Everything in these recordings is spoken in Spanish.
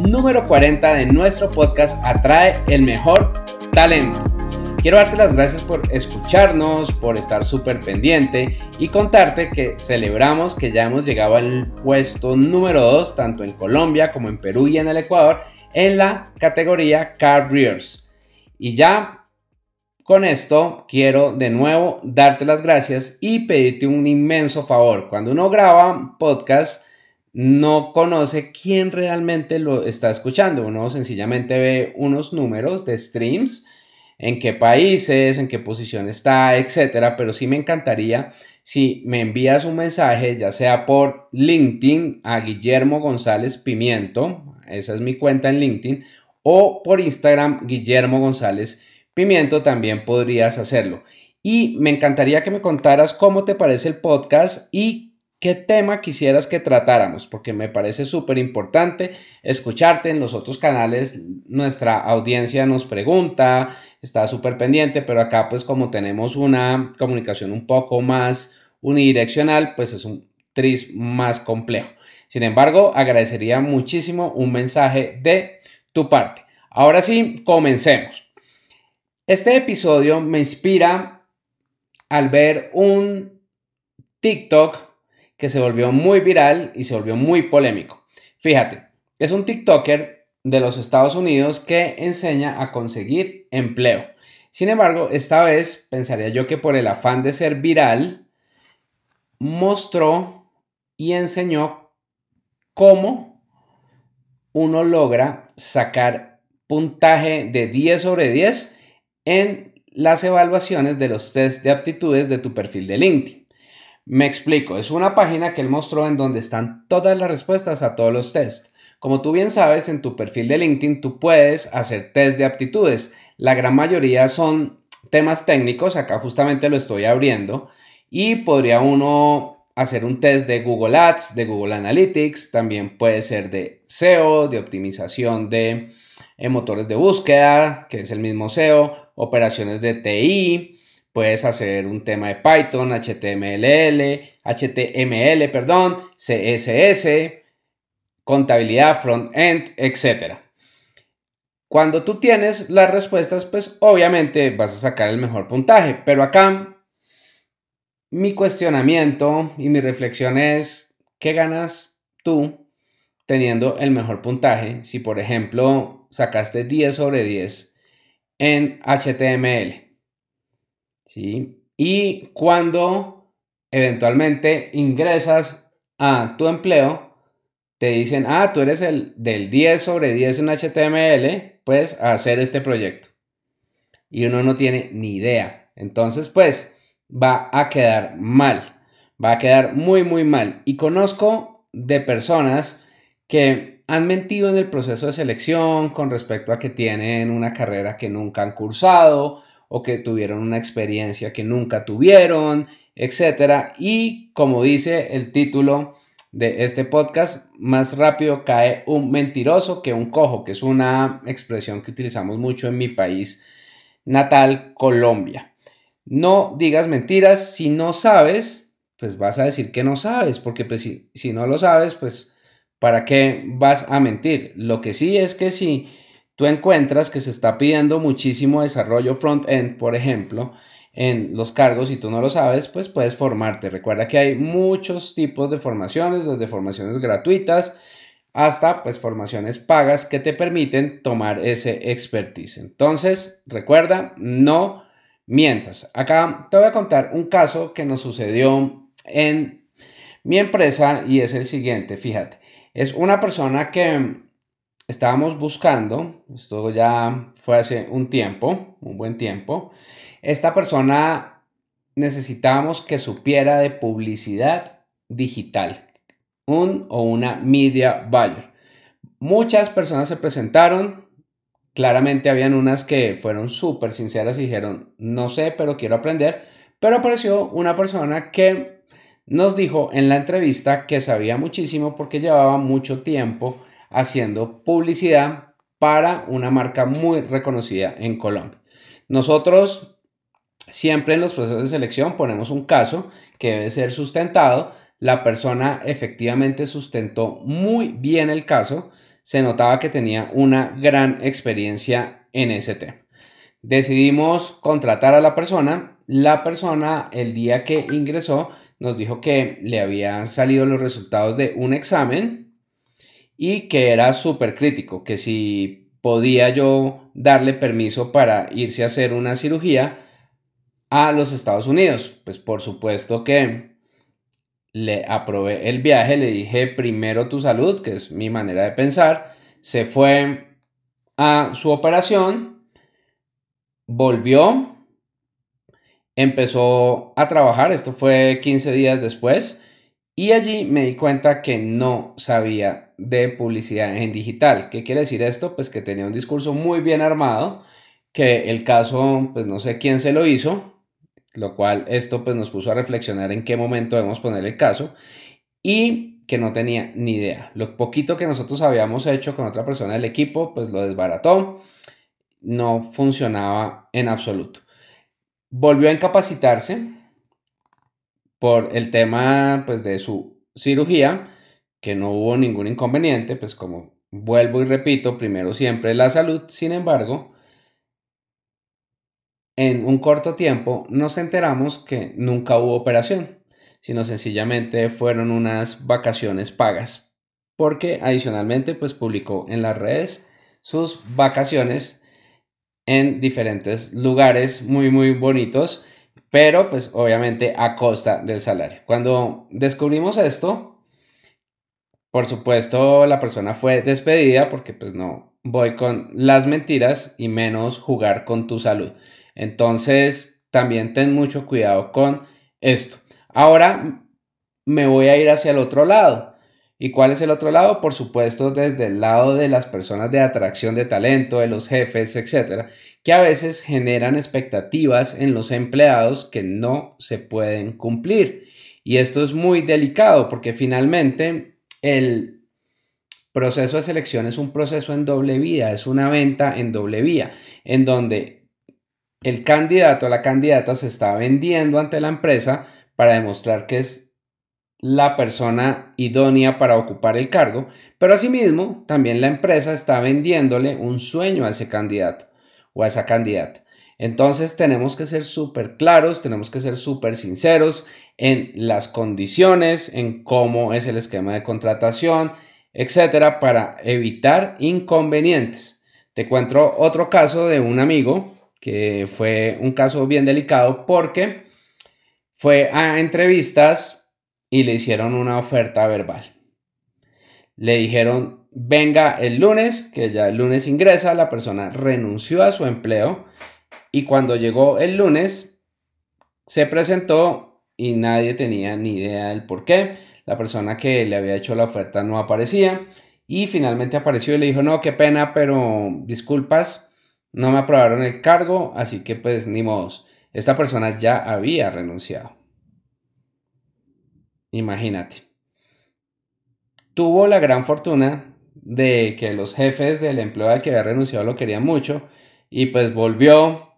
número 40 de nuestro podcast Atrae el mejor talento. Quiero darte las gracias por escucharnos, por estar súper pendiente y contarte que celebramos que ya hemos llegado al puesto número 2, tanto en Colombia como en Perú y en el Ecuador, en la categoría Careers. Y ya con esto quiero de nuevo darte las gracias y pedirte un inmenso favor. Cuando uno graba podcast, no conoce quién realmente lo está escuchando. Uno sencillamente ve unos números de streams, en qué países, en qué posición está, etcétera. Pero sí me encantaría si me envías un mensaje, ya sea por LinkedIn a Guillermo González Pimiento, esa es mi cuenta en LinkedIn, o por Instagram Guillermo González Pimiento, también podrías hacerlo. Y me encantaría que me contaras cómo te parece el podcast y qué tema quisieras que tratáramos, porque me parece súper importante escucharte en los otros canales. Nuestra audiencia nos pregunta, está súper pendiente, pero acá pues como tenemos una comunicación un poco más unidireccional, pues es un tris más complejo. Sin embargo, agradecería muchísimo un mensaje de tu parte. Ahora sí, comencemos. Este episodio me inspira al ver un TikTok que se volvió muy viral y se volvió muy polémico. Fíjate, es un TikToker de los Estados Unidos que enseña a conseguir empleo. Sin embargo, esta vez pensaría yo que por el afán de ser viral, mostró y enseñó cómo uno logra sacar puntaje de 10 sobre 10 en las evaluaciones de los test de aptitudes de tu perfil de LinkedIn. Me explico, es una página que él mostró en donde están todas las respuestas a todos los tests. Como tú bien sabes, en tu perfil de LinkedIn tú puedes hacer test de aptitudes. La gran mayoría son temas técnicos, acá justamente lo estoy abriendo, y podría uno hacer un test de Google Ads, de Google Analytics, también puede ser de SEO, de optimización de eh, motores de búsqueda, que es el mismo SEO, operaciones de TI, Puedes hacer un tema de Python, HTML, HTML, perdón, CSS, contabilidad, front-end, etc. Cuando tú tienes las respuestas, pues obviamente vas a sacar el mejor puntaje. Pero acá mi cuestionamiento y mi reflexión es, ¿qué ganas tú teniendo el mejor puntaje si, por ejemplo, sacaste 10 sobre 10 en HTML? ¿Sí? Y cuando eventualmente ingresas a tu empleo, te dicen, ah, tú eres el del 10 sobre 10 en HTML, pues hacer este proyecto. Y uno no tiene ni idea. Entonces, pues, va a quedar mal. Va a quedar muy, muy mal. Y conozco de personas que han mentido en el proceso de selección con respecto a que tienen una carrera que nunca han cursado o que tuvieron una experiencia que nunca tuvieron, etc. Y como dice el título de este podcast, más rápido cae un mentiroso que un cojo, que es una expresión que utilizamos mucho en mi país natal, Colombia. No digas mentiras, si no sabes, pues vas a decir que no sabes, porque pues, si, si no lo sabes, pues ¿para qué vas a mentir? Lo que sí es que si tú encuentras que se está pidiendo muchísimo desarrollo front-end, por ejemplo, en los cargos y tú no lo sabes, pues puedes formarte. Recuerda que hay muchos tipos de formaciones, desde formaciones gratuitas hasta pues formaciones pagas que te permiten tomar ese expertise. Entonces, recuerda, no mientas. Acá te voy a contar un caso que nos sucedió en mi empresa y es el siguiente, fíjate. Es una persona que estábamos buscando, esto ya fue hace un tiempo, un buen tiempo, esta persona necesitábamos que supiera de publicidad digital, un o una media buyer. Muchas personas se presentaron, claramente habían unas que fueron súper sinceras y dijeron, no sé, pero quiero aprender. Pero apareció una persona que nos dijo en la entrevista que sabía muchísimo porque llevaba mucho tiempo haciendo publicidad para una marca muy reconocida en Colombia. Nosotros siempre en los procesos de selección ponemos un caso que debe ser sustentado. La persona efectivamente sustentó muy bien el caso. Se notaba que tenía una gran experiencia en ese tema. Decidimos contratar a la persona. La persona el día que ingresó nos dijo que le habían salido los resultados de un examen y que era súper crítico, que si podía yo darle permiso para irse a hacer una cirugía a los Estados Unidos. Pues por supuesto que le aprobé el viaje, le dije primero tu salud, que es mi manera de pensar, se fue a su operación, volvió, empezó a trabajar, esto fue 15 días después, y allí me di cuenta que no sabía de publicidad en digital. ¿Qué quiere decir esto? Pues que tenía un discurso muy bien armado, que el caso, pues no sé quién se lo hizo, lo cual esto pues nos puso a reflexionar en qué momento debemos poner el caso y que no tenía ni idea. Lo poquito que nosotros habíamos hecho con otra persona del equipo pues lo desbarató, no funcionaba en absoluto. Volvió a incapacitarse por el tema pues de su cirugía, que no hubo ningún inconveniente, pues como vuelvo y repito, primero siempre la salud, sin embargo, en un corto tiempo nos enteramos que nunca hubo operación, sino sencillamente fueron unas vacaciones pagas, porque adicionalmente pues publicó en las redes sus vacaciones en diferentes lugares muy muy bonitos, pero pues obviamente a costa del salario. Cuando descubrimos esto, por supuesto la persona fue despedida porque pues no voy con las mentiras y menos jugar con tu salud. Entonces, también ten mucho cuidado con esto. Ahora me voy a ir hacia el otro lado. ¿Y cuál es el otro lado? Por supuesto, desde el lado de las personas de atracción de talento, de los jefes, etcétera, que a veces generan expectativas en los empleados que no se pueden cumplir. Y esto es muy delicado porque finalmente el proceso de selección es un proceso en doble vía, es una venta en doble vía, en donde el candidato o la candidata se está vendiendo ante la empresa para demostrar que es la persona idónea para ocupar el cargo, pero asimismo también la empresa está vendiéndole un sueño a ese candidato o a esa candidata. Entonces tenemos que ser súper claros, tenemos que ser súper sinceros en las condiciones, en cómo es el esquema de contratación, etcétera, para evitar inconvenientes. Te cuento otro caso de un amigo que fue un caso bien delicado porque fue a entrevistas y le hicieron una oferta verbal. Le dijeron, venga el lunes, que ya el lunes ingresa, la persona renunció a su empleo y cuando llegó el lunes se presentó y nadie tenía ni idea del por qué. La persona que le había hecho la oferta no aparecía y finalmente apareció y le dijo, no, qué pena, pero disculpas, no me aprobaron el cargo, así que pues ni modos. Esta persona ya había renunciado. Imagínate. Tuvo la gran fortuna de que los jefes del empleo al que había renunciado lo querían mucho y pues volvió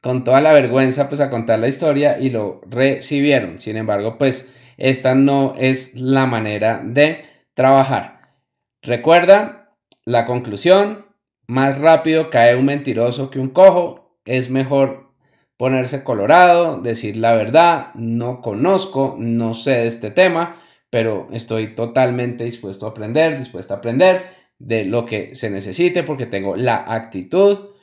con toda la vergüenza pues a contar la historia y lo recibieron. Sin embargo, pues esta no es la manera de trabajar. Recuerda la conclusión, más rápido cae un mentiroso que un cojo. Es mejor ponerse colorado, decir la verdad. No conozco, no sé de este tema, pero estoy totalmente dispuesto a aprender, dispuesto a aprender de lo que se necesite porque tengo la actitud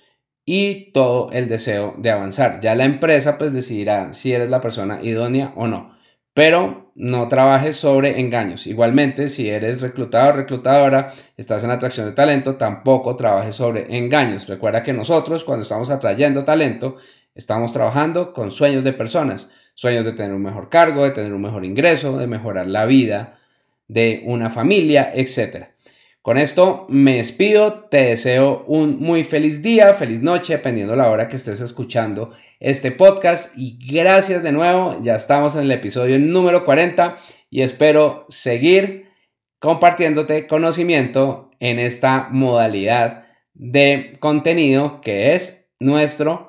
y todo el deseo de avanzar. Ya la empresa pues decidirá si eres la persona idónea o no pero no trabajes sobre engaños. Igualmente, si eres reclutador, reclutadora, estás en atracción de talento, tampoco trabajes sobre engaños. Recuerda que nosotros, cuando estamos atrayendo talento, estamos trabajando con sueños de personas, sueños de tener un mejor cargo, de tener un mejor ingreso, de mejorar la vida de una familia, etc. Con esto me despido, te deseo un muy feliz día, feliz noche, dependiendo la hora que estés escuchando este podcast y gracias de nuevo, ya estamos en el episodio número 40 y espero seguir compartiéndote conocimiento en esta modalidad de contenido que es nuestro